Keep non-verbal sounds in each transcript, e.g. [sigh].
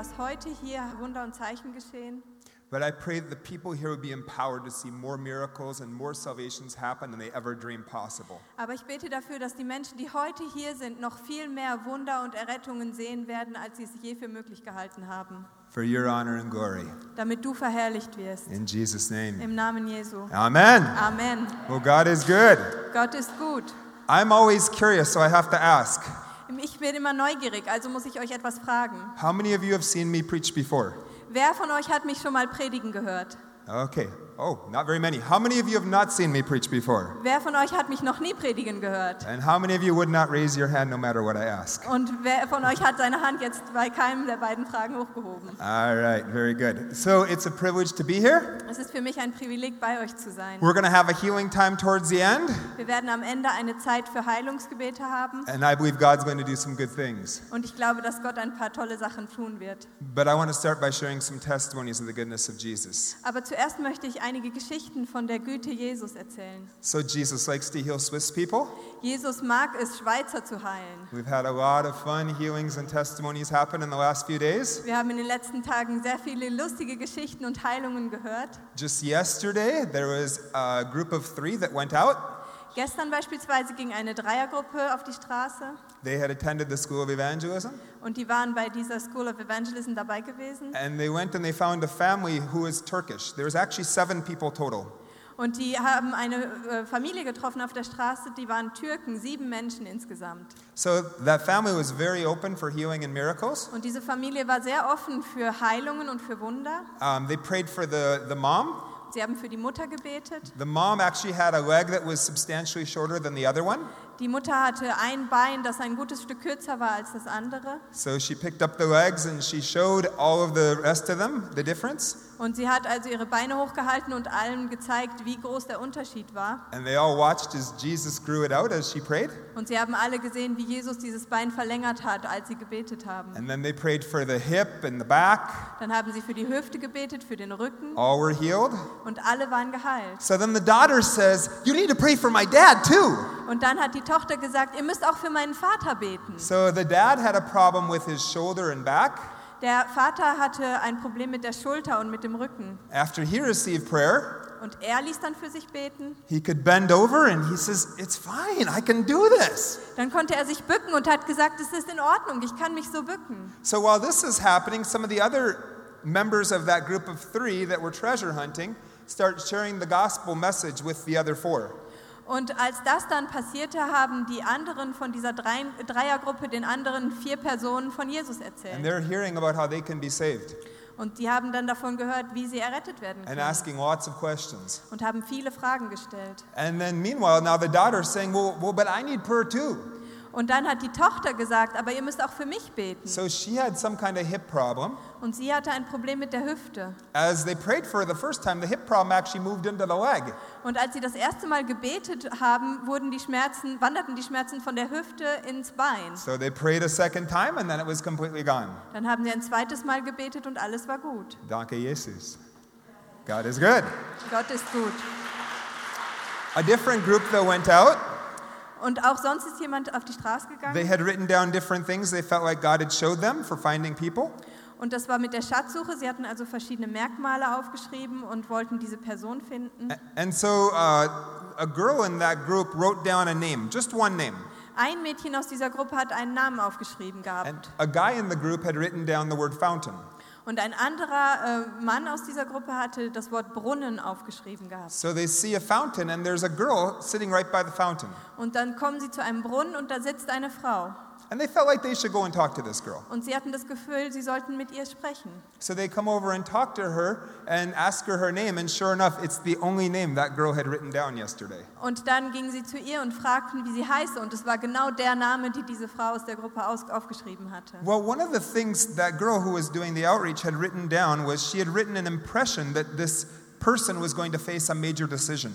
Dass heute hier Wunder und Zeichen geschehen, But I pray that the people here would be empowered to see more miracles and more salvations happen than they ever dreamed possible. aber ich bete dafür, dass die Menschen, die heute hier sind, noch viel mehr Wunder und Errettungen sehen werden, als sie es je für möglich gehalten haben, For your honor and glory. damit du verherrlicht wirst. In Jesus' name. Im Namen Jesu. Amen. Amen. Well, God is good. Gott ist gut. I'm always curious, so I have to ask Ich bin immer neugierig, also muss ich euch etwas fragen. how many of you have seen me preach before? Wer von euch hat mich schon mal predigen gehört? Okay. Oh, not very many. How many of you have not seen me preach before? Wer von euch hat mich noch nie predigen gehört? And how many of you would not raise your hand no matter what I ask? Und wer von euch hat seine Hand jetzt bei keinem der beiden Fragen hochgehoben? All right, very good. So it's a privilege to be here. Es ist für mich ein Privileg, bei euch zu sein. We're going to have a healing time towards the end, Wir werden am Ende eine Zeit für Heilungsgebete haben and I believe God's going to do some good things. und ich glaube, dass Gott ein paar tolle Sachen tun wird. But I want to start by sharing some testimonies of the goodness of Jesus. Aber zuerst möchte ich einige Geschichten von der Güte Jesus erzählen. So, Jesus likes to heal Swiss people. Jesus mag es, Schweizer zu heilen. We've had a lot of fun healings and testimonies happen in the last few days. Wir haben in den letzten Tagen sehr viele lustige Geschichten und Heilungen gehört. Just yesterday, there was a group of three that went out. Gestern beispielsweise ging eine Dreiergruppe auf die Straße They had attended the School of Evangelism, und die waren bei dieser School of Evangelism dabei gewesen. and they went and they found a family who was Turkish. There was actually seven people total. Und die haben eine äh, Familie getroffen auf der Straße, die waren Türken, sieben Menschen insgesamt. So that family was very open for healing and miracles. Und diese Familie war sehr offen für Heilungen und für Wunder. Um, they prayed for the, the mom. Sie haben für die Mutter gebetet. The mom actually had a leg that was substantially shorter than the other one. Die Mutter hatte ein Bein, das ein gutes Stück kürzer war als das andere. So she picked up the legs and she showed all of the rest of them the difference. Und sie hat also ihre Beine hochgehalten und allen gezeigt, wie groß der Unterschied war. And they all watched as Jesus grew it out as she prayed. Und sie haben alle gesehen, wie Jesus dieses Bein verlängert hat, als sie gebetet haben. And then they prayed for the hip and the back. Dann haben sie für die Hüfte gebetet, für den Rücken All were healed. und alle waren geheilt. So then the daughter says, You need to pray for my dad too. Und dann hat die Tochter gesagt, ihr müsst auch für meinen Vater beten. So the dad had a problem with his shoulder and back. Der Vater hatte ein Problem mit der Schulter und mit dem Rücken. After he received prayer, Und er ließ dann für sich beten. he could bend over and he says, It's fine, I can do this. Dann konnte er sich bücken und hat gesagt, es ist in Ordnung, ich kann mich so bücken. So while this is happening, some of the other members of that group of three that were treasure hunting start sharing the gospel message with the other four. Und als das dann passierte, haben die anderen von dieser Drei Dreiergruppe den anderen vier Personen von Jesus And erzählt. they're hearing about how they can be saved Und die haben dann davon gehört, wie sie errettet werden and können. asking lots of questions. Und haben viele Fragen gestellt. And then meanwhile, now the daughter's saying, Well, well but I need prayer too. Und dann hat die Tochter gesagt, aber ihr müsst auch für mich beten. So she had some kind of hip problem. Und sie hatte ein Problem mit der Hüfte. As they prayed for her the first time, the hip problem actually moved into the leg. Und als sie das erste Mal gebetet haben, wurden die Schmerzen, wanderten die Schmerzen von der Hüfte ins Bein. So they prayed a second time and then it was completely gone. Dann haben sie ein zweites Mal gebetet und alles war gut. Danke Jesus. God is good. Gott ist gut. A different group though went out. Und auch sonst ist jemand auf die Straße They gegangen. had written down different things they felt like God had showed them for finding people. Und das war mit der Schatzsuche. Sie hatten also verschiedene Merkmale aufgeschrieben und wollten diese Person finden. And so uh, a girl in that group wrote down a name, just one name. Ein Mädchen aus dieser Gruppe hat einen Namen aufgeschrieben And gehabt. a guy in the group had written down the word fountain. Und ein anderer äh, Mann aus dieser Gruppe hatte das Wort Brunnen aufgeschrieben gehabt. So they see a fountain and there's a girl sitting right by the fountain. Und dann kommen sie zu einem Brunnen und da sitzt eine Frau. And they felt like they should go and talk to this girl. Und sie hatten das Gefühl, sie sollten mit ihr sprechen. So they come over and talk to her and ask her her name. And sure enough, it's the only name that girl had written down yesterday. Und dann gingen sie zu ihr und fragten, wie sie heiße. Und es war genau der Name, die diese Frau aus der Gruppe aufgeschrieben hatte. Well, one of the things that girl who was doing the outreach had written down was she had written an impression that this person was going to face a major decision.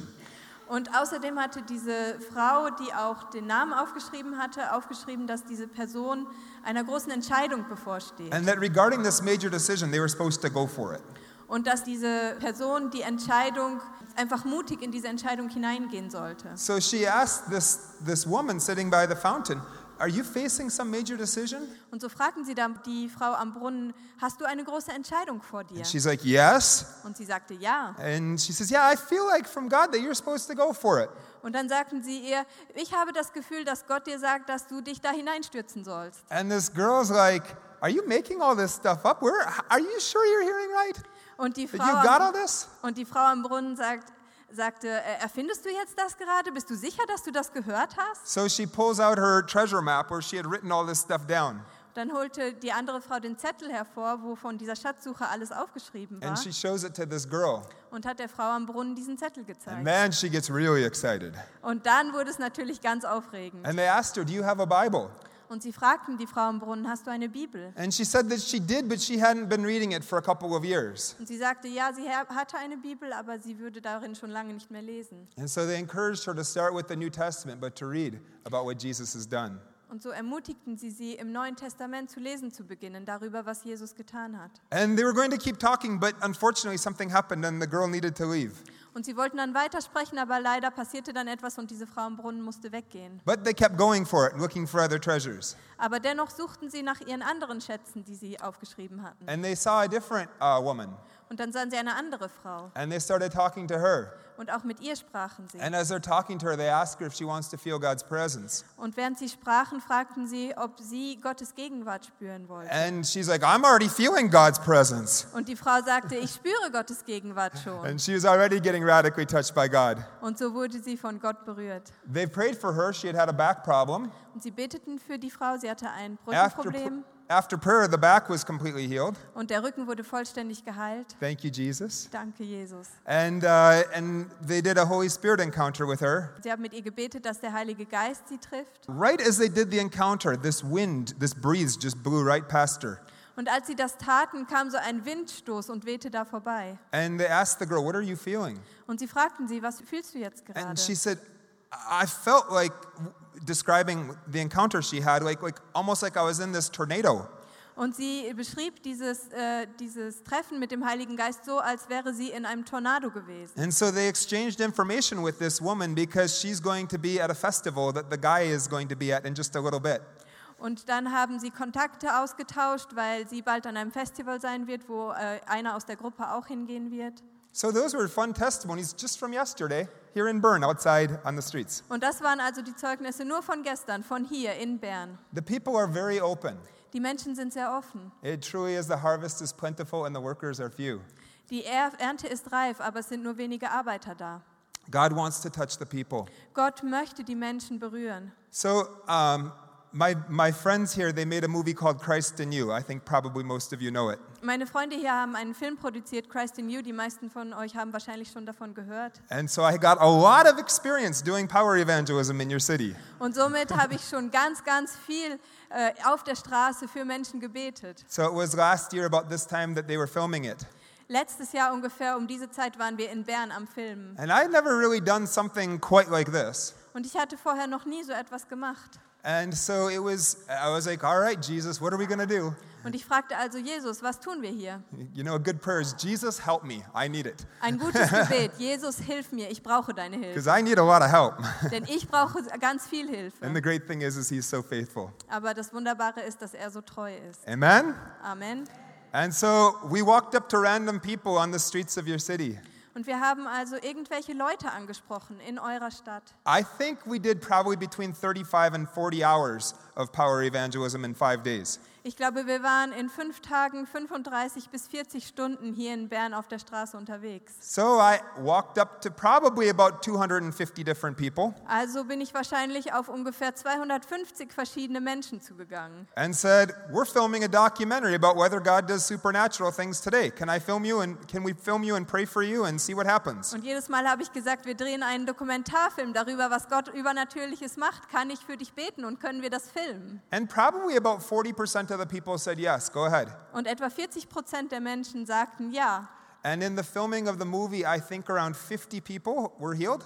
Und außerdem hatte diese Frau, die auch den Namen aufgeschrieben hatte, aufgeschrieben, dass diese Person einer großen Entscheidung bevorsteht. And that regarding this major decision, they were supposed to go for it. Und dass diese Person die Entscheidung einfach mutig in diese Entscheidung hineingehen sollte. So she asked this, this woman sitting by the fountain, Are you facing some major decision? Und so fragten sie dann die Frau am Brunnen, hast du eine große Entscheidung vor dir? And she's like, Yes. Und sie sagte ja. And she says, Yeah, I feel like from God that you're supposed to go for it. Und dann sagten sie ihr, ich habe das Gefühl, dass Gott dir sagt, dass du dich da hineinstürzen sollst. And this girl's like, Are you making all this stuff up? Where, are you sure you're hearing right? Und die Frau, you got all am, und die Frau am Brunnen sagt, sagte, äh, erfindest du jetzt das gerade? Bist du sicher, dass du das gehört hast? So she pulls out her treasure map where she had written all this stuff down. Dann holte die andere Frau den Zettel hervor, wo von dieser Schatzsuche alles aufgeschrieben war And she shows it to this girl. und hat der Frau am Brunnen diesen Zettel And gezeigt. man, she gets really excited. Und dann wurde es natürlich ganz aufregend. And they asked her, Do you have a Bible? Und sie fragten die Frau am Brunnen, hast du eine Bibel? And she said that she did, but she hadn't been reading it for a couple of years. Und sie sagte, ja, sie ha- hatte eine Bibel, aber sie würde darin schon lange nicht mehr lesen. And so they encouraged her to start with the New Testament, but to read about what Jesus has done. Und so ermutigten sie sie, im Neuen Testament zu lesen zu beginnen, darüber, was Jesus getan hat. And they were going to keep talking, but unfortunately, something happened and the girl needed to leave. Und sie wollten dann weitersprechen, aber leider passierte dann etwas und diese Frau am Brunnen musste weggehen. But they kept going for it, looking for other treasures. Aber dennoch suchten sie nach ihren anderen Schätzen, die sie aufgeschrieben hatten. And they saw a different uh, woman, Und dann sahen sie eine andere Frau. and they started talking to her. Und auch mit ihr sprachen sie. And as they're talking to her, they ask her if she wants to feel God's presence. Und während sie sprachen, fragten sie, ob sie Gottes Gegenwart spüren wollte. And she's like, I'm already feeling God's presence. Und die Frau sagte, ich spüre Gottes Gegenwart schon. And she was already getting radically touched by God. Und so wurde sie von Gott berührt. They prayed for her. She had had a back problem. Und sie beteten für die Frau, sie hatte ein Brückenproblem pr- after prayer, the back was completely healed. und der Rücken wurde vollständig geheilt. Thank you, Jesus. Danke, Jesus. And, uh, and they did a Holy Spirit encounter with her. Sie haben mit ihr gebetet, dass der Heilige Geist sie trifft. Right as they did the encounter, this wind, this breeze just blew right past her. Und als sie das taten, kam so ein Windstoß und wehte da vorbei. And they asked the girl, What are you feeling? Und sie fragten sie, was fühlst du jetzt gerade? And she said, I felt like describing the encounter she had, like, like almost like I was in this tornado. Und sie beschrieb dieses, äh, dieses Treffen mit dem Heiligen Geist so, als wäre sie in einem Tornado gewesen. And so they exchanged information with this woman because she's going to be at a festival that the guy is going to be at in just a little bit. Und dann haben sie Kontakte ausgetauscht, weil sie bald an einem Festival sein wird, wo äh, einer aus der Gruppe auch hingehen wird. So those were fun testimonies just from yesterday here in Bern outside on the streets. Und das waren also die Zeugnisse nur von gestern, von hier in Bern. The people are very open. Die Menschen sind sehr offen. It truly is the harvest is plentiful and the workers are few. Die Er- Ernte ist reif, aber es sind nur wenige Arbeiter da. God wants to touch the people. Gott möchte die Menschen berühren. So um, my, my friends here, they made a movie called Christ in You. I think probably most of you know it. Meine Freunde hier haben einen Film produziert, Christ in You. Die meisten von euch haben wahrscheinlich schon davon gehört. And so I got a lot of experience doing power evangelism in your city. Und somit habe ich schon ganz, ganz viel äh, auf der Straße für Menschen gebetet. So it was last year about this time that they were filming it. Letztes Jahr ungefähr um diese Zeit waren wir in Bern am Filmen. And I'd never really done something quite like this. Und ich hatte vorher noch nie so etwas gemacht. And so it was, I was like, all right, Jesus, what are we going to do? Und ich fragte also Jesus, was tun wir hier? You know, a good prayer is, Jesus, help me. I need it. Ein gutes Gebet. [laughs] Jesus, hilf mir. Ich brauche deine Because Hilfe. I need a lot of help. [laughs] Denn ich brauche ganz viel And Hilfe. the great thing is, is he's so faithful. Aber das Wunderbare ist, dass er so treu ist. Amen? Amen. And so we walked up to random people on the streets of your city. Und wir haben also irgendwelche Leute angesprochen in eurer Stadt. I think we did probably between 35 and 40 hours of power evangelism in five days. Ich glaube, wir waren in fünf Tagen 35 bis 40 Stunden hier in Bern auf der Straße unterwegs. So I walked up to probably about 250 different people Also bin ich wahrscheinlich auf ungefähr 250 verschiedene Menschen zugegangen and said, We're filming a documentary about whether God does supernatural things today. Can I film you and can we film you and pray for you and see what happens? und jedes Mal habe ich gesagt, wir drehen einen Dokumentarfilm darüber, was Gott übernatürliches macht. Kann ich für dich beten und können wir das filmen? And probably about 40% of the people said, Yes, go ahead. Und etwa 40 Prozent der Menschen sagten ja. And in the filming of the movie, I think around 50 people were healed,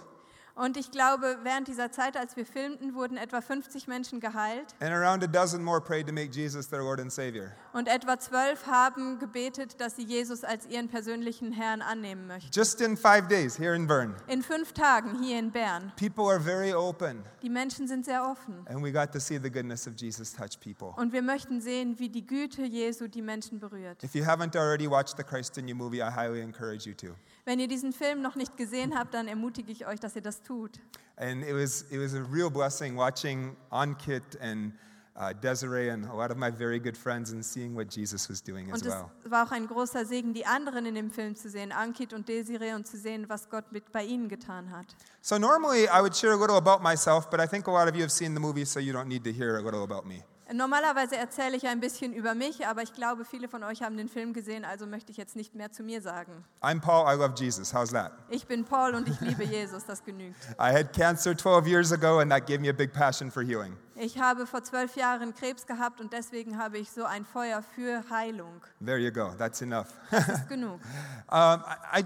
Und ich glaube, während dieser Zeit, als wir filmten, wurden etwa 50 Menschen geheilt and around a dozen more prayed to make Jesus their Lord and Savior. und etwa zwölf haben gebetet, dass sie Jesus als ihren persönlichen Herrn annehmen möchten. Just in five days here in Bern. In fünf Tagen hier in Bern. People are very open, Die Menschen sind sehr offen. and we got to see the goodness of Jesus touch people. Und wir möchten sehen, wie die Güte Jesu die Menschen berührt. If you haven't already watched the Christ in You movie, I highly encourage you to. Wenn ihr diesen Film noch nicht gesehen habt, dann ermutige ich euch, dass ihr das tut. And it was, it was a real blessing watching Ankit and uh, Desiree and a lot of my very good friends and seeing what Jesus was doing as Und es war auch ein großer Segen, die anderen in dem Film zu sehen, Ankit und Desiree, und zu sehen, was Gott mit bei ihnen getan hat. So normally I would share a little about myself, but I think a lot of you have seen the movie, so you don't need to hear a little about me. Normalerweise erzähle ich ein bisschen über mich, aber ich glaube, viele von euch haben den Film gesehen, also möchte ich jetzt nicht mehr zu mir sagen. I'm Paul, I love Jesus. How's that? Ich bin Paul und ich liebe Jesus, das genügt. [laughs] I had cancer 12 years ago, and that gave me a big passion for healing. Ich habe vor zwölf Jahren Krebs gehabt und deswegen habe ich so ein Feuer für Heilung. There you go, that's enough. [laughs] Das ist genug. [laughs] um, I,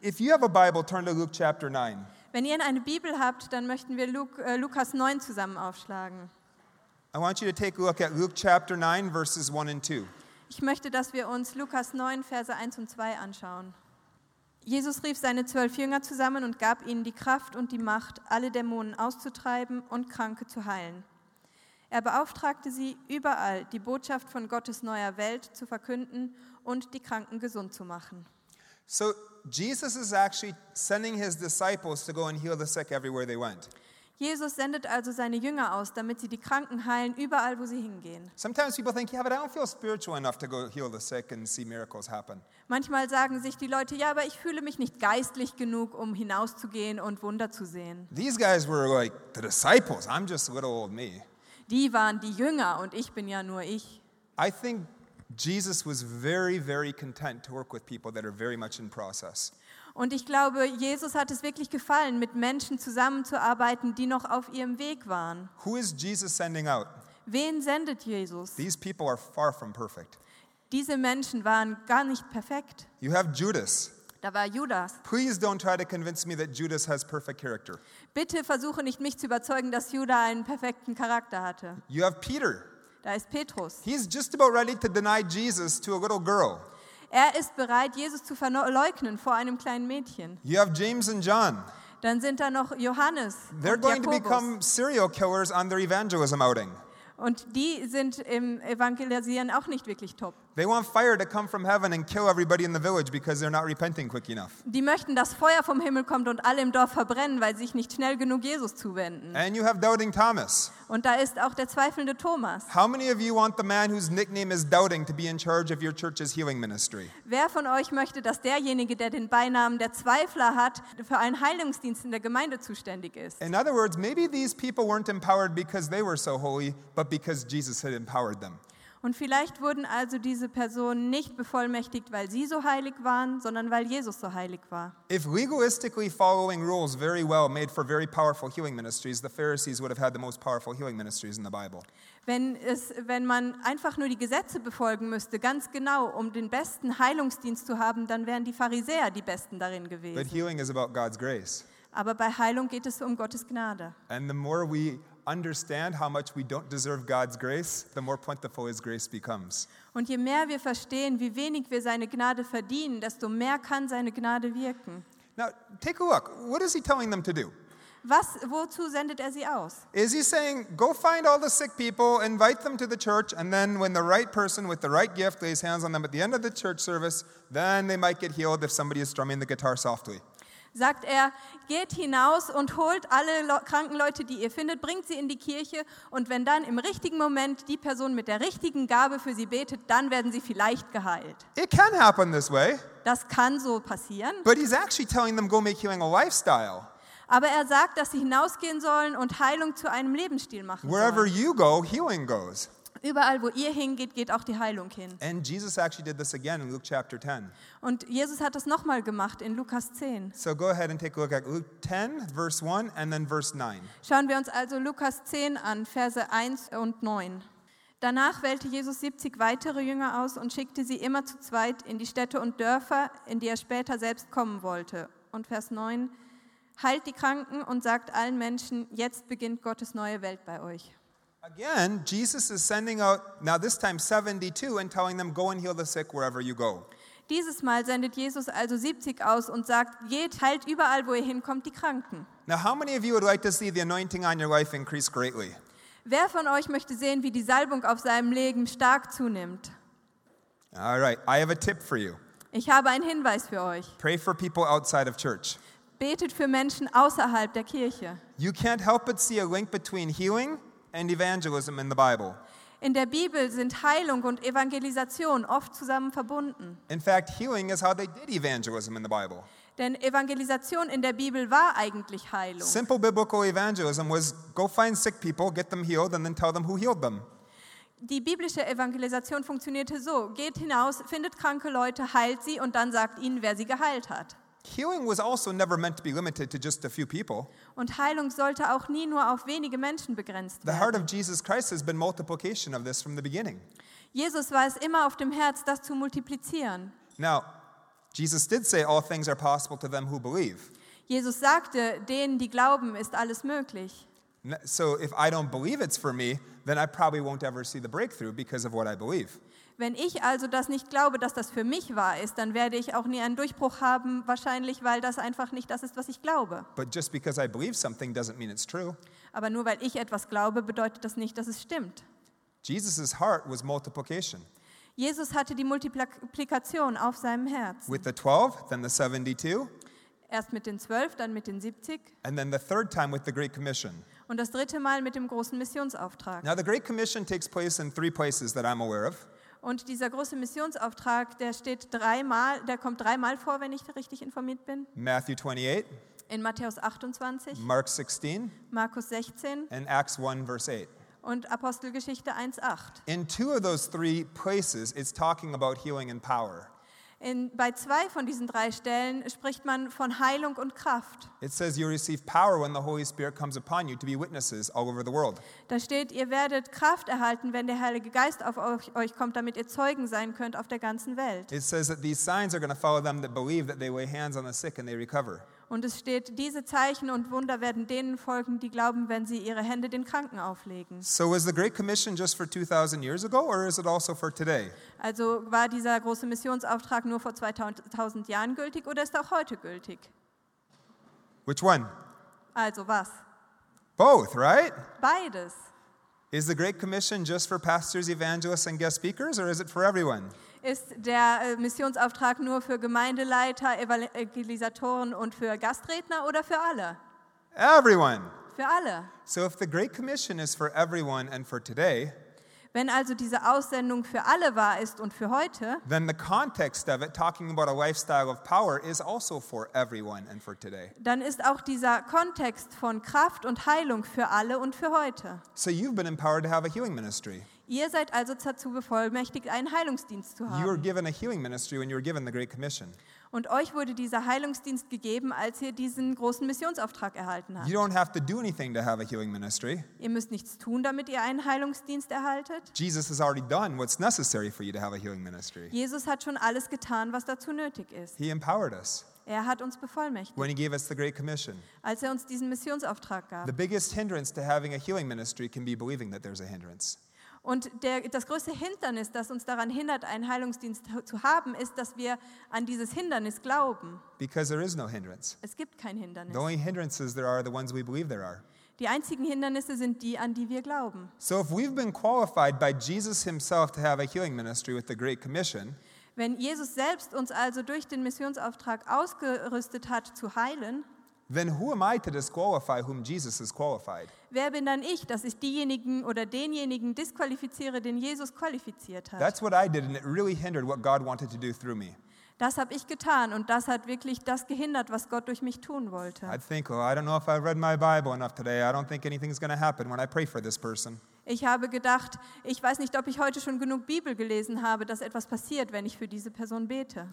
if you have a Bible, turn to Luke chapter 9. Wenn ihr eine Bibel habt, dann möchten wir Luk, äh, Lukas 9 zusammen aufschlagen. I want you to take a look at Luke chapter 9, verses 1 and 2. Ich möchte, dass wir uns Lukas 9, Verse 1 und 2 anschauen. Jesus rief seine zwölf Jünger zusammen und gab ihnen die Kraft und die Macht, alle Dämonen auszutreiben und Kranke zu heilen. Er beauftragte sie, überall die Botschaft von Gottes neuer Welt zu verkünden und die Kranken gesund zu machen. So, Jesus is actually sending his disciples to go and heal the sick everywhere they went. Jesus sendet also seine Jünger aus, damit sie die Kranken heilen, überall wo sie hingehen. Sometimes people think, yeah, but I don't feel spiritual enough to go heal the sick and see miracles happen. Manchmal sagen sich die Leute, ja, aber ich fühle mich nicht geistlich genug, um hinauszugehen und Wunder zu sehen. These guys were like the disciples. I'm just little old me. Die waren die Jünger und ich bin ja nur ich. I think Jesus was very, very content to work with people that are very much in process. Und ich glaube, Jesus hat es wirklich gefallen, mit Menschen zusammenzuarbeiten, die noch auf ihrem Weg waren. Who is Jesus sending out? Wen sendet Jesus? These people are far from perfect. Diese Menschen waren gar nicht perfekt. You have Judas. Da war Judas. Please don't try to convince me that Judas has perfect character. Bitte versuche nicht, mich zu überzeugen, dass Judas einen perfekten Charakter hatte. You have Peter. Da ist Petrus. He's just about ready to deny Jesus to a little girl. Er ist bereit, Jesus zu verleugnen vor einem kleinen Mädchen. You have James and John. Dann sind da noch Johannes They're und going to Jakobus. become serial killers on their evangelism outing. Und die sind im Evangelisieren auch nicht wirklich top. They want fire to come from heaven and kill everybody in the village because they're not repenting quick enough. Die möchten, dass Feuer vom Himmel kommt und alle im Dorf verbrennen, weil sie sich nicht schnell genug Jesus zuwenden. And you have doubting Thomas. Und da ist auch der zweifelnde Thomas. How many of you want the man whose nickname is doubting to be in charge of your church's healing ministry? Wer von euch möchte, dass derjenige, der den Beinamen der Zweifler hat, für einen Heilungsdienst in der Gemeinde zuständig ist? In other words, maybe these people weren't empowered because they were so holy, but because Jesus had empowered them. Und vielleicht wurden also diese Personen nicht bevollmächtigt, weil sie so heilig waren, sondern weil Jesus so heilig war. If legalistically following rules very well made for very powerful healing ministries, the Pharisees would have had the most powerful healing ministries in the Bible. Wenn, es, wenn man einfach nur die Gesetze befolgen müsste, ganz genau, um den besten Heilungsdienst zu haben, dann wären die Pharisäer die Besten darin But gewesen. healing is about God's grace. Aber bei Heilung geht es um Gottes Gnade. And the more we understand how much we don't deserve God's grace, the more plentiful His grace becomes. Und je mehr wir verstehen, wie wenig wir seine Gnade verdienen, desto mehr kann seine Gnade wirken. Now, take a look. What is He telling them to do? Was, wozu sendet er sie aus? Is He saying, go find all the sick people, invite them to the church, and then when the right person with the right gift lays hands on them at the end of the church service, then they might get healed if somebody is strumming the guitar softly? Sagt er, geht hinaus und holt alle Le kranken Leute, die ihr findet, bringt sie in die Kirche und wenn dann im richtigen Moment die Person mit der richtigen Gabe für sie betet, dann werden sie vielleicht geheilt. It can happen this way, Das kann so passieren, but he's actually telling them go make healing a lifestyle. aber er sagt, dass sie hinausgehen sollen und Heilung zu einem Lebensstil machen Wherever sollen. you go, healing goes. Überall, wo ihr hingeht, geht auch die Heilung hin. And Jesus actually did this again in Luke chapter 10. Und Jesus hat das nochmal gemacht in Lukas 10. So go ahead and take a look at Luke 10, verse 1, and then verse 9. Schauen wir uns also Lukas 10 an, Verse 1 und 9. Danach wählte Jesus 70 weitere Jünger aus und schickte sie immer zu zweit in die Städte und Dörfer, in die er später selbst kommen wollte. Und Vers 9, heilt die Kranken und sagt allen Menschen, jetzt beginnt Gottes neue Welt bei euch. Again, Jesus is sending out, now this time 72, and telling them, go and heal the sick wherever you go. Dieses Mal sendet Jesus also 70 aus und sagt, geht, heilt überall, wo ihr hinkommt, die Kranken. Now, how many of you would like to see the anointing on your life increase greatly? Wer von euch möchte sehen, wie die Salbung auf seinem Leben stark zunimmt? All right, I have a tip for you. Ich habe einen Hinweis für euch. Pray for people outside of church. Betet für Menschen außerhalb der Kirche. You can't help but see a link between healing and evangelism in the Bible. In der Bibel sind Heilung und Evangelisation oft zusammen verbunden. In fact, healing is how they did evangelism in the Bible. Denn Evangelisation in der Bibel war eigentlich Heilung. Simple biblical evangelism was go find sick people, get them healed, and then tell them who healed them. Die biblische Evangelisation funktionierte so: Geht hinaus, findet kranke Leute, heilt sie und dann sagt ihnen, wer sie geheilt hat. Healing was also never meant to be limited to just a few people. Und Heilung sollte auch nie nur auf wenige Menschen begrenzt The heart of Jesus Christ has been multiplication of this from the beginning. Jesus war es immer auf dem Herz, das zu multiplizieren. Now, Jesus did say all things are possible to them who believe. Jesus sagte, denen, die glauben, ist alles möglich. N- So if I don't believe it's for me, then I probably won't ever see the breakthrough because of what I believe. Wenn ich also das nicht glaube, dass das für mich wahr ist, dann werde ich auch nie einen Durchbruch haben, wahrscheinlich, weil das einfach nicht das ist, was ich glaube. But just because I believe something doesn't mean it's true. Aber nur weil ich etwas glaube, bedeutet das nicht, dass es stimmt. Jesus' heart was multiplication. Jesus hatte die Multiplikation auf seinem Herzen. With the 12, then the 72, Erst mit den zwölf, dann mit den 70 and then the third time with the Great Commission. und das dritte Mal mit dem großen Missionsauftrag. Now, the Great Commission takes place in three places that I'm aware of. Und dieser große Missionsauftrag, der steht dreimal, der kommt dreimal vor, wenn ich richtig informiert bin. Matthew 28, In Matthäus 28, Mark 16, Markus 16 and Acts 1, verse 8. und Apostelgeschichte 1,8. In two of those three places, it's talking about healing and power. In, bei zwei von diesen drei Stellen spricht man von Heilung und Kraft. It says you receive power when the Holy Spirit comes upon you to be witnesses all over the world. Da steht, ihr werdet Kraft erhalten, wenn der Heilige Geist auf euch, euch kommt, damit ihr Zeugen sein könnt auf der ganzen Welt. It says that these signs are going to follow them that believe that they lay hands on the sick and they recover. Und es steht, diese Zeichen und Wunder werden denen folgen, die glauben, wenn sie ihre Hände den Kranken auflegen. So was the Great Commission just for 2,000 years ago, or is it also for today? Also war dieser große Missionsauftrag nur vor 2000 Jahren gültig oder ist er auch heute gültig? Which one? Also was? Both, right? Beides. Is the Great Commission just for pastors, evangelists, and guest speakers, or is it for everyone? Ist der äh, Missionsauftrag nur für Gemeindeleiter, Evangelisatoren und für Gastredner oder für alle? Everyone. Für alle. So if the Great Commission is for everyone and for today, Wenn also diese Aussendung für alle wahr ist und für heute, then the context of it, talking about a lifestyle of power, is also for everyone and for today. dann ist auch dieser Kontext von Kraft und Heilung für alle und für heute. So you've been empowered to have a healing ministry. Ihr seid also dazu bevollmächtigt, einen Heilungsdienst zu You were haben. given a healing ministry when you were given the Great Commission. Und euch wurde dieser Heilungsdienst gegeben, als ihr diesen großen Missionsauftrag erhalten habt. You don't have to do anything to have a healing ministry. Ihr müsst nichts tun, damit ihr einen Heilungsdienst erhaltet. Jesus has already done what's necessary for you to have a healing ministry. Jesus hat schon alles getan, was dazu nötig ist. He empowered us Er hat uns bevollmächtigt, when He gave us the Great Commission. als er uns diesen Missionsauftrag gab. The biggest hindrance to having a healing ministry can be believing that there's a hindrance. Und der, das größte Hindernis, das uns daran hindert, einen Heilungsdienst zu haben, ist, dass wir an dieses Hindernis glauben. Because there is no hindrance. Es gibt kein Hindernis. The only hindrances there are the ones we believe there are. Die einzigen Hindernisse sind die, an die wir glauben. So if we've been qualified by Jesus Himself to have a healing ministry with the Great Commission, Wenn Jesus selbst uns also durch den Missionsauftrag ausgerüstet hat zu heilen, then who am I to disqualify whom Jesus has qualified? wer bin dann ich, dass ich diejenigen oder denjenigen disqualifiziere, den Jesus qualifiziert hat? That's what I did, and it really hindered what God wanted to do through me. Das habe ich getan und das hat wirklich das gehindert, was Gott durch mich tun wollte. I'd think, oh, I don't know if I've read my Bible enough today. I don't think anything's going to happen when I pray for this person. Ich habe gedacht, ich weiß nicht, ob ich heute schon genug Bibel gelesen habe, dass etwas passiert, wenn ich für diese Person bete.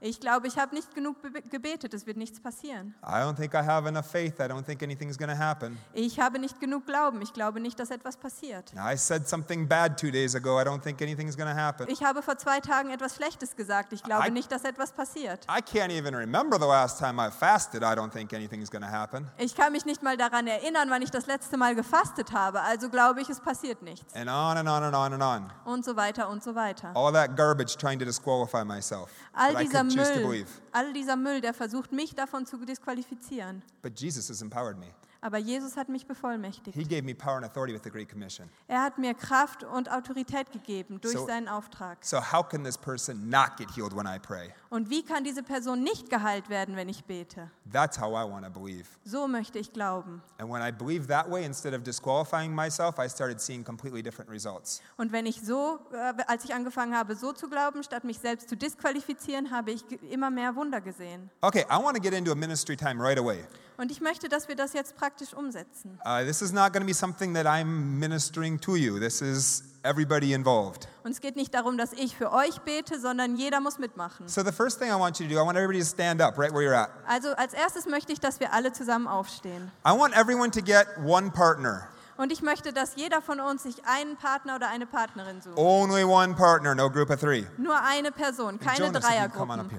Ich glaube, ich habe nicht genug be- gebetet, es wird nichts passieren. I don't think I have enough faith. I don't think anything's going to happen. Ich habe nicht genug Glauben, ich glaube nicht, dass etwas passiert. Now, I said something bad two days ago. I don't think anything's going to happen. Ich habe vor zwei Tagen etwas Schlechtes gesagt, ich glaube I- nicht, dass etwas passiert. I can't even remember the last time I fasted. I don't think anything's going to happen. Ich kann mich nicht mal daran erinnern, wann ich das letzte Mal gefastet habe, also glaube ich, es passiert nichts. And on and on and on and on. Und so weiter und so weiter. All that garbage trying to disqualify myself. All dieser Müll, all dieser Müll, der versucht, mich davon zu disqualifizieren. But Jesus has empowered me. Aber Jesus hat mich bevollmächtigt. He gave me power and authority with the Great Commission. Er hat mir Kraft und Autorität gegeben durch So- seinen Auftrag. So, how can this person not get healed when I pray? Und wie kann diese Person nicht geheilt werden, wenn ich bete? That's how I want to believe. So möchte ich glauben. And when I believed that way, instead of disqualifying myself, I started seeing completely different results. Und wenn ich so, äh, als ich angefangen habe, so zu glauben, statt mich selbst zu disqualifizieren, habe ich ge- immer mehr Wunder gesehen. Okay, I want to get into a ministry time right away. Und ich möchte, dass wir das jetzt praktisch umsetzen. Uh, this is not going to be something that I'm ministering to you. This is everybody involved. Und es geht nicht darum, dass ich für euch bete, sondern jeder muss mitmachen. So, the first thing I want you to do, I want everybody to stand up right where you're at. Also als erstes möchte ich, dass wir alle zusammen aufstehen. I want everyone to get one partner. Und ich möchte, dass jeder von uns sich einen Partner oder eine Partnerin sucht. Only one partner, no group of three. Nur eine Person, keine Jonas, Dreiergruppen.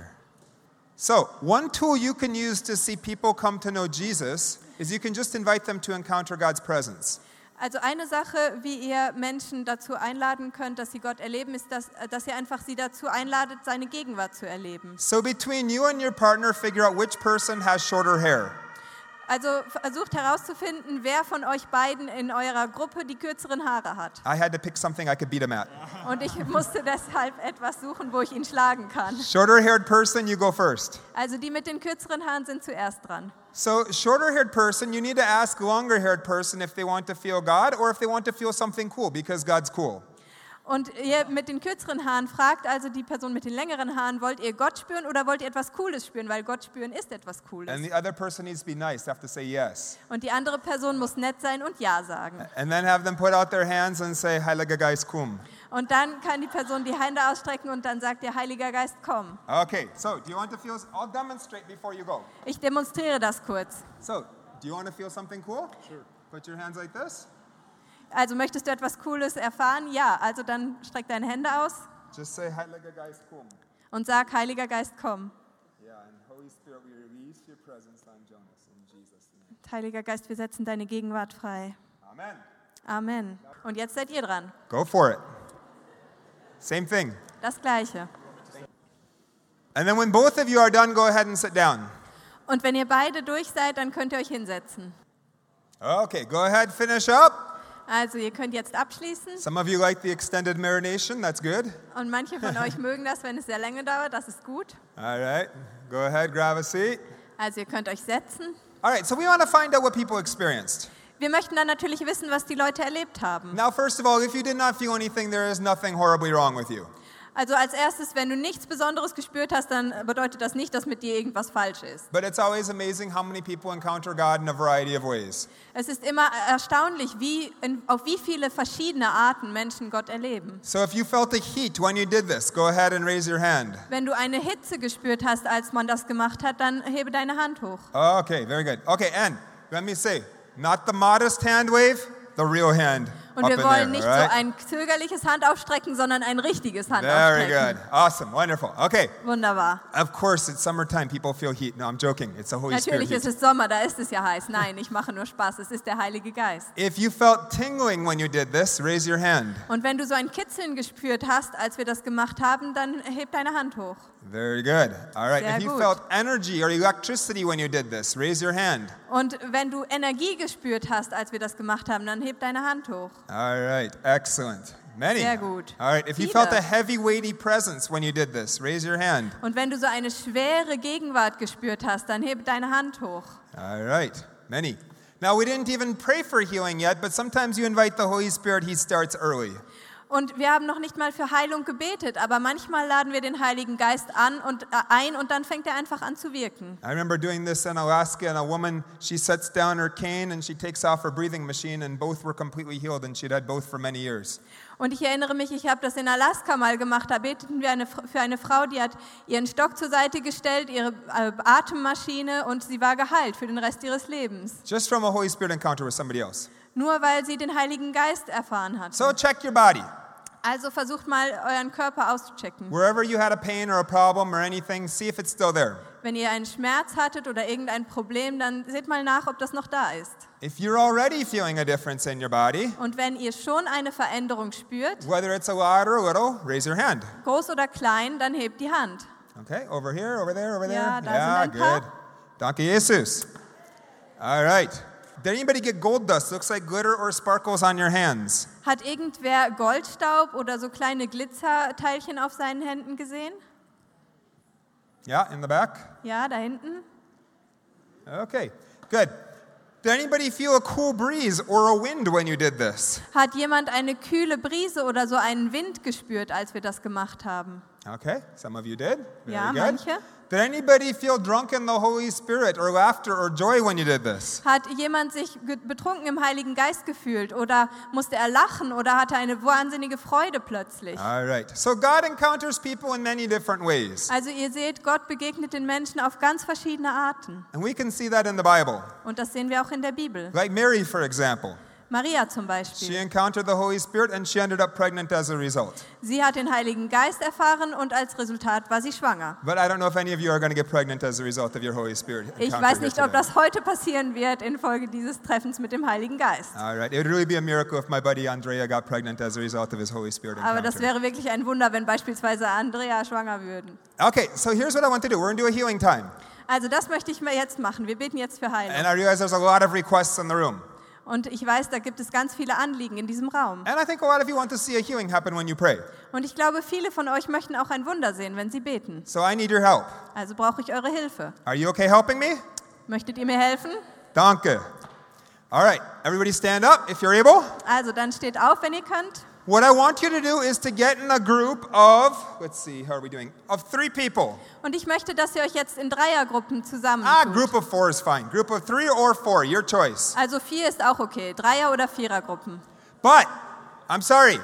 So, one tool you can use to see people come to know Jesus is you can just invite them to encounter God's presence. Also eine Sache, wie ihr Menschen dazu einladen könnt, dass sie Gott erleben, ist, dass, dass ihr einfach sie dazu einladet, seine Gegenwart zu erleben. So, between you and your partner, figure out which person has shorter hair. Also versucht herauszufinden, wer von euch beiden in eurer Gruppe die kürzeren Haare hat. I had to pick something I could beat him at. Und ich musste deshalb etwas suchen, wo ich ihn schlagen kann. Shorter haired person, you go first. Also die mit den kürzeren Haaren sind zuerst dran. So, shorter haired person, you need to ask longer haired person if they want to feel God or if they want to feel something cool because God's cool. Und ihr mit den kürzeren Haaren fragt also die Person mit den längeren Haaren, wollt ihr Gott spüren oder wollt ihr etwas Cooles spüren? Weil Gott spüren ist etwas Cooles. And the other person needs to be nice, they have to say yes. Und die andere Person muss nett sein und Ja sagen. And then have them put out their hands and say, Heiliger Geist, kum. Und dann kann die Person die Hände ausstrecken und dann sagt der Heiliger Geist, komm. Okay, so do you want to feel? I'll demonstrate before you go. Ich demonstriere das kurz. So, do you want to feel something cool? Sure. Put your hands like this. Also möchtest du etwas Cooles erfahren? Ja, also dann streck deine Hände aus Just say, Heiliger Geist, kum. und sag, Heiliger Geist, komm. Yeah, and Holy Spirit, we release your presence on Jonas in Jesus' name. Heiliger Geist, wir setzen deine Gegenwart frei. Amen. Amen. Und jetzt seid ihr dran. Go for it. Same thing. Das Gleiche. And then when both of you are done, go ahead and sit down. Und wenn ihr beide durch seid, dann könnt ihr euch hinsetzen. Okay, go ahead, finish up. Also ihr könnt jetzt abschließen. Some of you like the extended marination, that's good. Und manche von [laughs] euch mögen das, wenn es sehr lange dauert. Das ist gut. All right, go ahead, grab a seat. Also ihr könnt euch setzen. All right, so we want to find out what people experienced. Wir möchten dann natürlich wissen, was die Leute erlebt haben. Now, first of all, if you did not feel anything, there is nothing horribly wrong with you. Also als erstes, wenn du nichts Besonderes gespürt hast, dann bedeutet das nicht, dass mit dir irgendwas falsch ist. But it's always amazing how many people encounter God in a variety of ways. Es ist immer erstaunlich, wie, auf wie viele verschiedene Arten Menschen Gott erleben. So if you felt a heat when you did this, go ahead and raise your hand. Wenn du eine Hitze gespürt hast, als man das gemacht hat, dann hebe deine Hand hoch. Okay, very good. Okay, and let me say, not the modest hand wave, the real hand. Und wir wollen there, nicht right? so ein zögerliches Handaufstrecken, sondern ein richtiges Very Handaufstrecken. good. Awesome. Wonderful. Okay. Wunderbar. Of course, it's summertime. People feel heat. No, I'm joking. It's the Holy Spirit. Natürlich ist es Sommer, da ist es ja heiß. Nein, ich mache nur Spaß. Es ist der Heilige Geist. If you felt tingling when you did this, raise your hand. Und wenn du so ein Kitzeln gespürt hast, als wir das gemacht haben, dann heb deine Hand hoch. Very good. All right. Sehr if you gut. felt energy or electricity when you did this, raise your hand. Und wenn du Energie gespürt hast, als wir das gemacht haben, dann heb deine Hand hoch. All right. Excellent. Many. Sehr gut. All right. If you felt a heavy, weighty presence when you did this, raise your hand. Und wenn du so eine schwere Gegenwart gespürt hast, dann heb deine Hand hoch. All right. Many. Now, we didn't even pray for healing yet, but sometimes you invite the Holy Spirit, He starts early. Und wir haben noch nicht mal für Heilung gebetet, aber manchmal laden wir den Heiligen Geist an und äh, ein und dann fängt er einfach an zu wirken. I remember doing this in Alaska, and a woman, she sets down her cane and she takes off her breathing machine, and both were completely healed, and she'd had both for many years. Und ich erinnere mich, ich habe das in Alaska mal gemacht. Da beteten wir eine, für eine Frau, die hat ihren Stock zur Seite gestellt, ihre äh, Atemmaschine und sie war geheilt für den Rest ihres Lebens. Just from a Holy Spirit encounter with somebody else. Nur weil sie den Heiligen Geist erfahren hat. So check your body. Also versucht mal euren Körper auszuchecken. Wherever you had a pain or a problem or anything, see if it's still there. Wenn ihr einen Schmerz hattet oder irgendein Problem, dann seht mal nach, ob das noch da ist. If you're already feeling a difference in your body, Und wenn ihr schon eine Veränderung spürt, whether it's a lot or a little, raise your hand. groß oder klein, dann hebt die Hand. Okay, over here, over there, over there. Ja, da yeah, sind ein paar. good. Danke, Jesus. All right. Did anybody get gold dust? Looks like glitter or sparkles on your hands. Hat irgendwer Goldstaub oder so kleine Glitzerteilchen auf seinen Händen gesehen? Yeah, in the back. Ja, da hinten. Okay, good. Did anybody feel a cool breeze or a wind when you did this? Hat jemand eine kühle Brise oder so einen Wind gespürt, als wir das gemacht haben? Okay, some of you did. Very Ja, good. manche. Did anybody feel drunk in the Holy Spirit or laughter or joy when you did this? Hat jemand sich betrunken im Heiligen Geist gefühlt oder musste er lachen oder hatte eine wahnsinnige Freude plötzlich? All right. So God encounters people in many different ways. Also ihr seht, Gott begegnet den Menschen auf ganz verschiedene Arten. And we can see that in the Bible. Und das sehen wir auch in der Bibel. Like Mary, for example. Maria zum She Beispiel. encountered the Holy Spirit and she ended up pregnant as a result. Sie hat den Heiligen Geist erfahren und als Resultat war sie schwanger. But I don't know if any of you are going to get pregnant as a result of your Holy Spirit. Ich encounter weiß nicht, ob das heute passieren wird infolge dieses Treffens mit dem Heiligen Geist. All right. It would really be a miracle if my buddy Andrea got pregnant as a result of his Holy Spirit Aber das encounter. wäre wirklich ein Wunder, wenn beispielsweise Andrea schwanger würden. Okay, so here's what I want to do. We're going to do a healing time. Also das möchte ich mir jetzt machen. Wir beten jetzt für Heilung. And I realize there's a lot of requests in the room. Und ich weiß, da gibt es ganz viele Anliegen in diesem Raum. And I think a lot of you want to see a healing happen when you pray. Und ich glaube, viele von euch möchten auch ein Wunder sehen, wenn sie beten. So I need your help. Also brauche ich eure Hilfe. Are you okay helping me? Möchtet ihr mir helfen? Danke. All right, everybody stand up if you're able. Also dann steht auf, wenn ihr könnt. What I want you to do is to get in a group of, let's see, how are we doing? Of three people. Und ich möchte, dass ihr euch jetzt in Dreiergruppen zusammen. Ah, group of four is fine. Group of three or four, your choice. Also vier ist auch okay. Dreier- oder Vierergruppen. But, I'm sorry,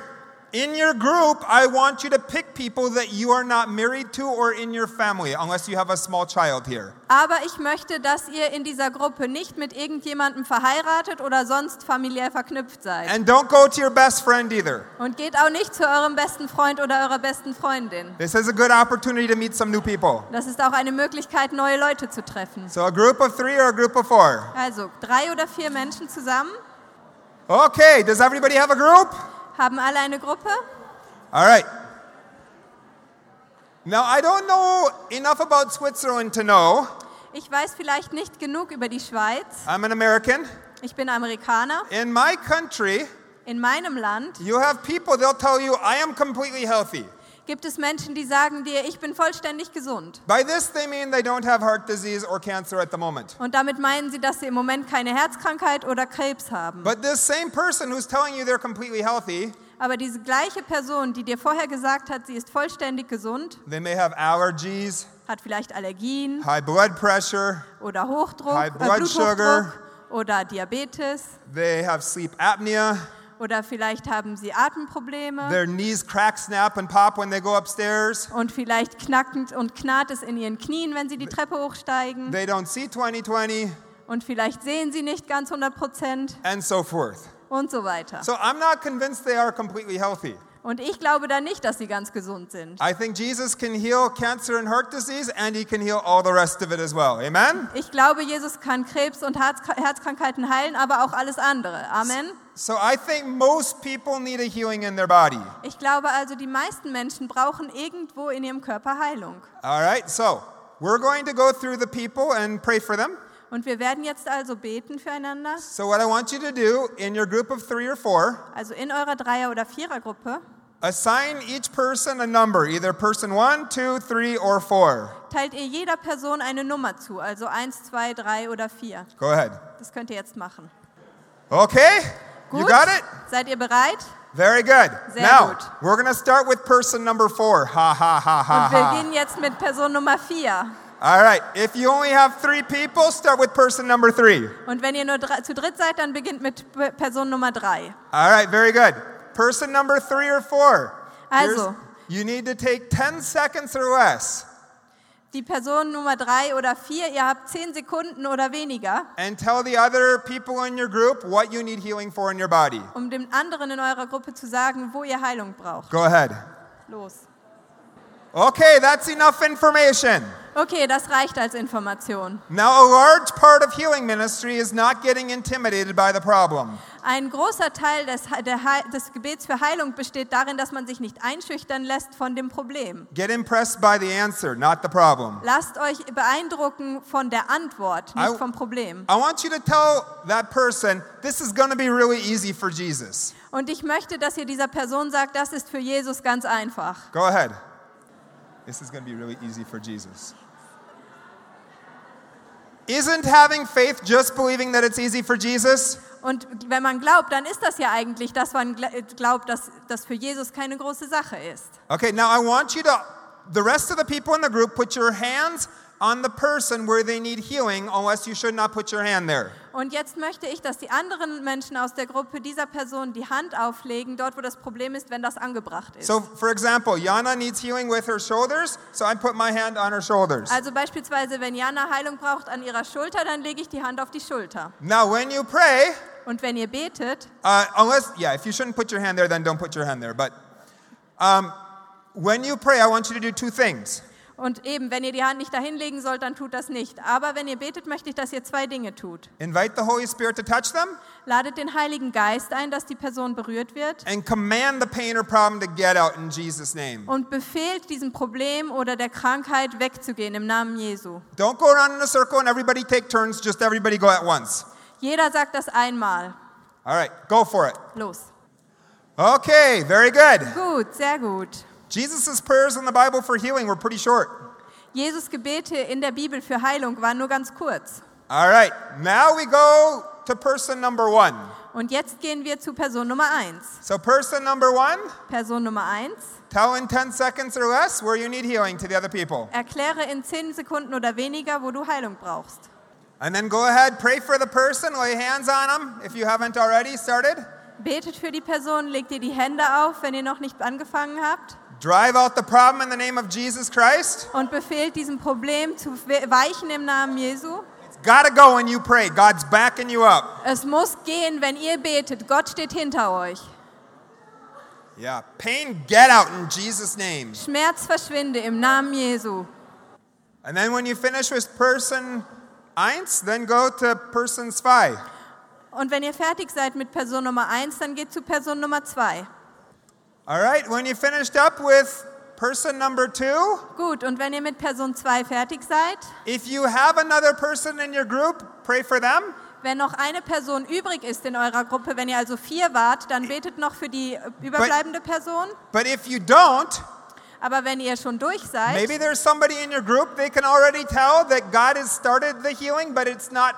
in your group, I want you to pick people that you are not married to or in your family, unless you have a small child here. Aber ich möchte, dass ihr in dieser Gruppe nicht mit irgendjemandem verheiratet oder sonst familiär verknüpft seid. And don't go to your best friend either. Und geht auch nicht zu eurem besten Freund oder eurer besten Freundin. This is a good opportunity to meet some new people. Das ist auch eine Möglichkeit, neue Leute zu treffen. So, a group of three or a group of four? Also drei oder vier Menschen zusammen. Okay, does everybody have a group? Haben alle eine Gruppe? All right. Now, I don't know enough about Switzerland to know. Ich weiß vielleicht nicht genug über die Schweiz. I'm an American. Ich bin Amerikaner. In my country, In meinem Land you have people, they'll tell you, I am completely healthy. Gibt es Menschen, die sagen dir, ich bin vollständig gesund. By this, they mean they don't have heart disease or cancer at the moment. Und damit meinen sie, dass sie im Moment keine Herzkrankheit oder Krebs haben. But this same person who's telling you they're completely healthy, Aber diese gleiche Person, die dir vorher gesagt hat, sie ist vollständig gesund, they may have allergies, hat vielleicht Allergien high blood pressure, oder Hochdruck, High äh, Bluthochdruck sugar. oder Diabetes they have sleep apnea, oder vielleicht haben sie Atemprobleme their knees crack, snap, and pop when they go upstairs, und vielleicht knackend und knarrt es in ihren Knien, wenn sie die Treppe hochsteigen they don't see 2020, und vielleicht sehen sie nicht ganz 100 Prozent and so forth. und so weiter. So I'm not convinced they are completely healthy. Und ich glaube da nicht, dass sie ganz gesund sind. I think Jesus can heal cancer and heart disease, and he can heal all the rest of it as well. Amen? Ich glaube, Jesus kann Krebs und Herz Herzkrankheiten heilen, aber auch alles andere. Amen. So I think most people need a healing in their body. Ich glaube also, die meisten Menschen brauchen irgendwo in ihrem Körper Heilung. All right, so we're going to go through the people and pray for them. Und wir werden jetzt also beten füreinander. So, what I want you to do in your group of three or four, Also in eurer Dreier- oder Vierergruppe assign each person a number, either person one, two, three, or four. teilt ihr jeder Person eine Nummer zu, also eins, zwei, drei oder vier. Go ahead. Das könnt ihr jetzt machen. Okay? You Gut? got it? Seid ihr bereit? Very good. Sehr now, gut. we're going to start with person number four. Ha ha ha ha Und wir ha. gehen jetzt mit Person Nummer vier. All right. If you only have three people, start with person number three. Und wenn ihr nur zu dritt seid, dann beginnt mit Person Nummer drei. All right. Very good. Person number three or four. Here's- Also. you need to take 10 seconds or less Die Person Nummer drei oder vier, ihr habt zehn Sekunden oder weniger, and tell the other people in your group what you need healing for in your body. um dem anderen in eurer Gruppe zu sagen, wo ihr Heilung braucht. Go ahead. Los. Okay, that's enough information. Okay, das reicht als Information. Now, a large part of healing ministry is not getting intimidated by the problem. Ein großer Teil des, des Gebets für Heilung besteht darin, dass man sich nicht einschüchtern lässt von dem Problem. Get impressed by the answer, not the problem. Lasst euch beeindrucken von der Antwort, nicht I- vom Problem. I want you to tell that person, this is going to be really easy for Jesus. Und ich möchte, dass ihr dieser Person sagt, das ist für Jesus ganz einfach. Go ahead. This is going to be really easy for Jesus. Isn't having faith just believing that it's easy for Jesus? Und wenn man glaubt, dann ist das ja eigentlich, dass man gl- glaubt, dass das für Jesus keine große Sache ist. Okay, now I want you to, the rest of the people in the group, put your hands on the person where they need healing, unless you should not put your hand there. Und jetzt möchte ich, dass die anderen Menschen aus der Gruppe dieser Person die Hand auflegen, dort wo das Problem ist, wenn das angebracht ist. So, for example, Yana needs healing with her shoulders, so I put my hand on her shoulders. Also beispielsweise, wenn Jana Heilung braucht an ihrer Schulter, dann lege ich die Hand auf die Schulter. Now, when you pray, Und wenn ihr betet, uh, unless, yeah, if you shouldn't put your hand there, then don't put your hand there. But um, when you pray, I want you to do two things. Und eben, wenn ihr die Hand nicht dahin legen sollt, dann tut das nicht. Aber wenn ihr betet, möchte ich, dass ihr zwei Dinge tut. Invite the Holy Spirit to touch them Ladet den Heiligen Geist ein, dass die Person berührt wird and command the pain or problem to get out in Jesus' name. und befehlt diesem Problem oder der Krankheit wegzugehen im Namen Jesu. Don't go around in a circle and everybody take turns, just everybody go at once. Jeder sagt das einmal. All right, go for it. Los. Okay, very good. Gut, sehr gut. Jesus' prayers in the Bible for healing were pretty short. Jesus Gebete in der Bibel für Heilung waren nur ganz kurz. All right, now we go to person number one. Und jetzt gehen wir zu Person Nummer eins. So, person number one, Person Nummer eins. tell in 10 seconds or less where you need healing to the other people. Erkläre in 10 Sekunden oder weniger, wo du Heilung brauchst. And then go ahead, pray for the person, lay hands on them if you haven't already started. Betet für die Person, legt ihr die Hände auf, wenn ihr noch nicht angefangen habt. Drive out the problem in the name of Jesus Christ. Und befehlt diesem Problem zu we- weichen im Namen Jesu. It's gotta go when you pray. God's backing you up. Es muss gehen, wenn ihr betet. Gott steht hinter euch. Yeah, pain, get out in Jesus' name. Schmerz verschwinde im Namen Jesu. And then when you finish with person eins, then go to person zwei. Und wenn ihr fertig seid mit Person Nummer eins, dann geht zu Person Nummer zwei. All right, when you finished up with person number two, Gut, und wenn ihr mit Person zwei fertig seid, if you have another person in your group, pray for them. wenn noch eine Person übrig ist in eurer Gruppe, wenn ihr also vier wart, dann betet noch für die überbleibende Person. But if you don't, Aber wenn ihr schon durch seid, maybe there's somebody in your group, they can already tell that God has started the healing, but it's not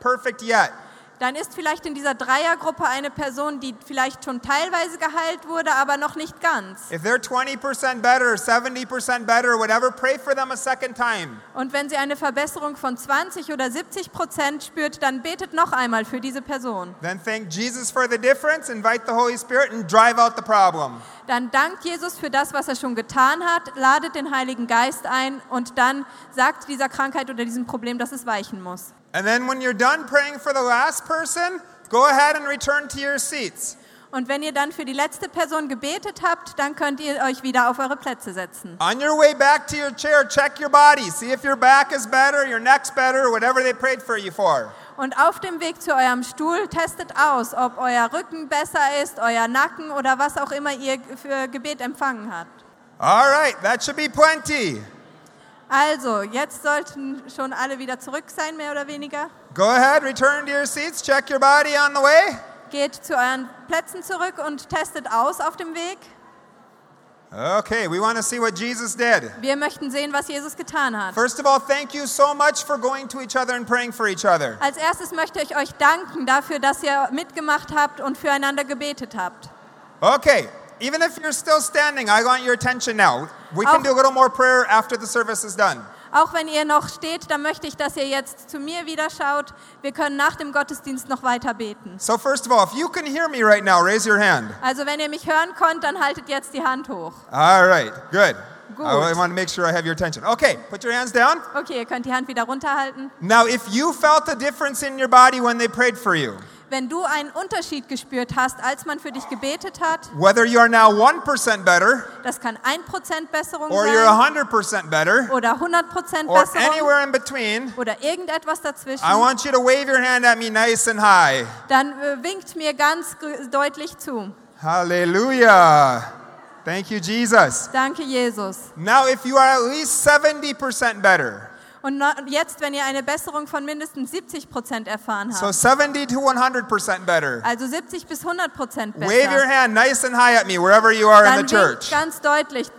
perfect yet. Dann ist vielleicht in dieser Dreiergruppe eine Person, die vielleicht schon teilweise geheilt wurde, aber noch nicht ganz. If they're 20% better or 70% better or whatever, pray for them a second time. Und wenn sie eine Verbesserung von 20 oder 70 Prozent spürt, dann betet noch einmal für diese Person. Then thank Jesus for the difference, invite the Holy Spirit, and drive out the problem. Dann dankt Jesus für das, was er schon getan hat, ladet den Heiligen Geist ein und dann sagt dieser Krankheit oder diesem Problem, dass es weichen muss. And then when you're done praying for the last person, go ahead and return to your seats. Und wenn ihr dann für die letzte Person gebetet habt, dann könnt ihr euch wieder auf eure Plätze setzen. On your way back to your chair, check your body. See if your back is better, your neck's better, whatever they prayed for you for. Und auf dem Weg zu eurem Stuhl testet aus, ob euer Rücken besser ist, euer Nacken oder was auch immer ihr für Gebet empfangen habt. All right, that should be plenty. Also, jetzt sollten schon alle wieder zurück sein, mehr oder weniger. Go ahead, return to your seats, check your body on the way. Geht zu euren Plätzen zurück und testet aus auf dem Weg. Okay, we want to see what Jesus did. Wir möchten sehen, was Jesus getan hat. First of all, thank you so much for going to each other and praying for each other. Als erstes möchte ich euch danken dafür, dass ihr mitgemacht habt und füreinander gebetet habt. Okay, even if you're still standing, I want your attention now. We can do a little more prayer after the service is done. Auch wenn ihr noch steht, dann möchte ich, dass ihr jetzt zu mir wieder schaut. Wir können nach dem Gottesdienst noch weiter beten. So, first of all, if you can hear me right now, raise your hand. Also wenn ihr mich hören konnt, dann haltet jetzt die Hand hoch. All right, good. Good. I want to make sure I have your attention. Okay, put your hands down. Okay, ihr könnt die Hand wieder runterhalten. Now, if you felt a difference in your body when they prayed for you, Wenn du einen Unterschied gespürt hast, als man für dich gebetet hat, whether you are now 1% better das kann 1% Besserung or you're sein 100% better oder 100% or Besserung anywhere in between, oder irgendetwas dazwischen, I want you to wave your hand at me nice and high. dann äh, winkt mir ganz deutlich zu. Hallelujah. Thank you, Jesus. Danke, Jesus. Now, if you are at least 70% better, Und jetzt, wenn ihr eine Besserung von mindestens 70% erfahren so habt, 70 to 100% better, also 70 bis 100% wave your besser, hand nice and high at me wherever you are in dann the winkt church. ganz deutlich.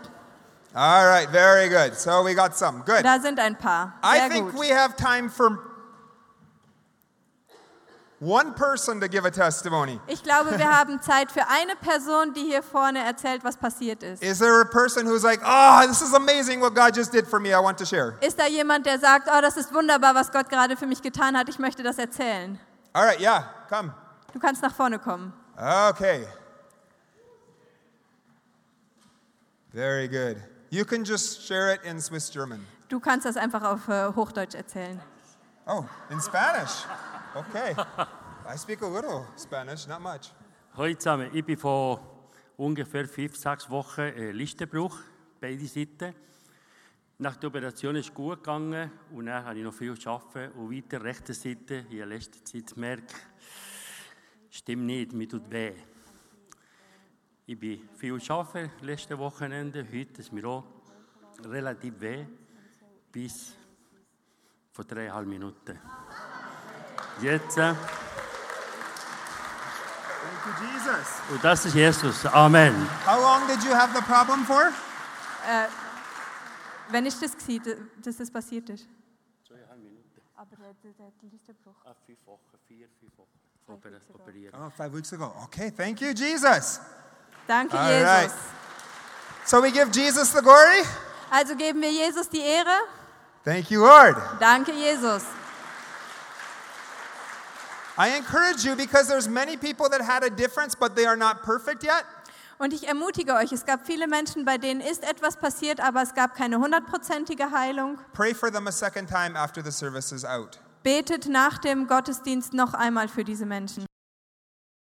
All right, very good. So we got some. Good. Da sind ein paar. I Sehr think gut. we have time for one person to give a testimony. Ich glaube, wir haben Zeit für eine Person, die hier vorne erzählt, was passiert ist. Is there a person who's like, oh, this is amazing what God just did for me? I want to share. Ist da jemand, der sagt, oh, das ist wunderbar, was Gott gerade für mich getan hat, ich möchte das erzählen? All right, yeah, come. Du kannst nach vorne kommen. Okay. Very good. You can just share it in Swiss German. Du kannst das einfach auf äh, Hochdeutsch erzählen. Oh, in Spanish. Okay. I speak a little Spanish, not much. Hallo zusammen, ich bin vor ungefähr fünf, sechs Wochen äh, Listenbruch, beide Seiten. Nach der Operation ist es gut gegangen und dann habe ich noch viel arbeiten. Und weiter rechte Seite, in der letzten Zeit merke stimmt nicht, mir tut weh. Ich bin viel arbeiten letzte Wochenende, heute ist mir auch relativ weh, bis vor dreieinhalb Minuten. Jetzt, äh, Thank you, Jesus. und das ist Jesus. Amen. How long did you have the problem for? Wenn ich das gesehen, dass das passiert ist. Zweieinhalb Minuten. Aber der, der. Ah, fünf Wochen, vier, fünf Wochen. Oper. Oh, five weeks ago. Okay, thank you, Jesus. Danke, All Jesus. right. So we give Jesus the glory. Also geben wir Jesus die Ehre. Thank you, Lord. Danke, Jesus. I encourage you because there's many people that had a difference, but they are not perfect yet. Und ich ermutige euch, es gab viele Menschen, bei denen ist etwas passiert, aber es gab keine hundertprozentige Heilung. Pray for them a second time after the service is out. Betet nach dem Gottesdienst noch einmal für diese Menschen.